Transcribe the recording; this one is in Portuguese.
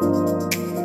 Música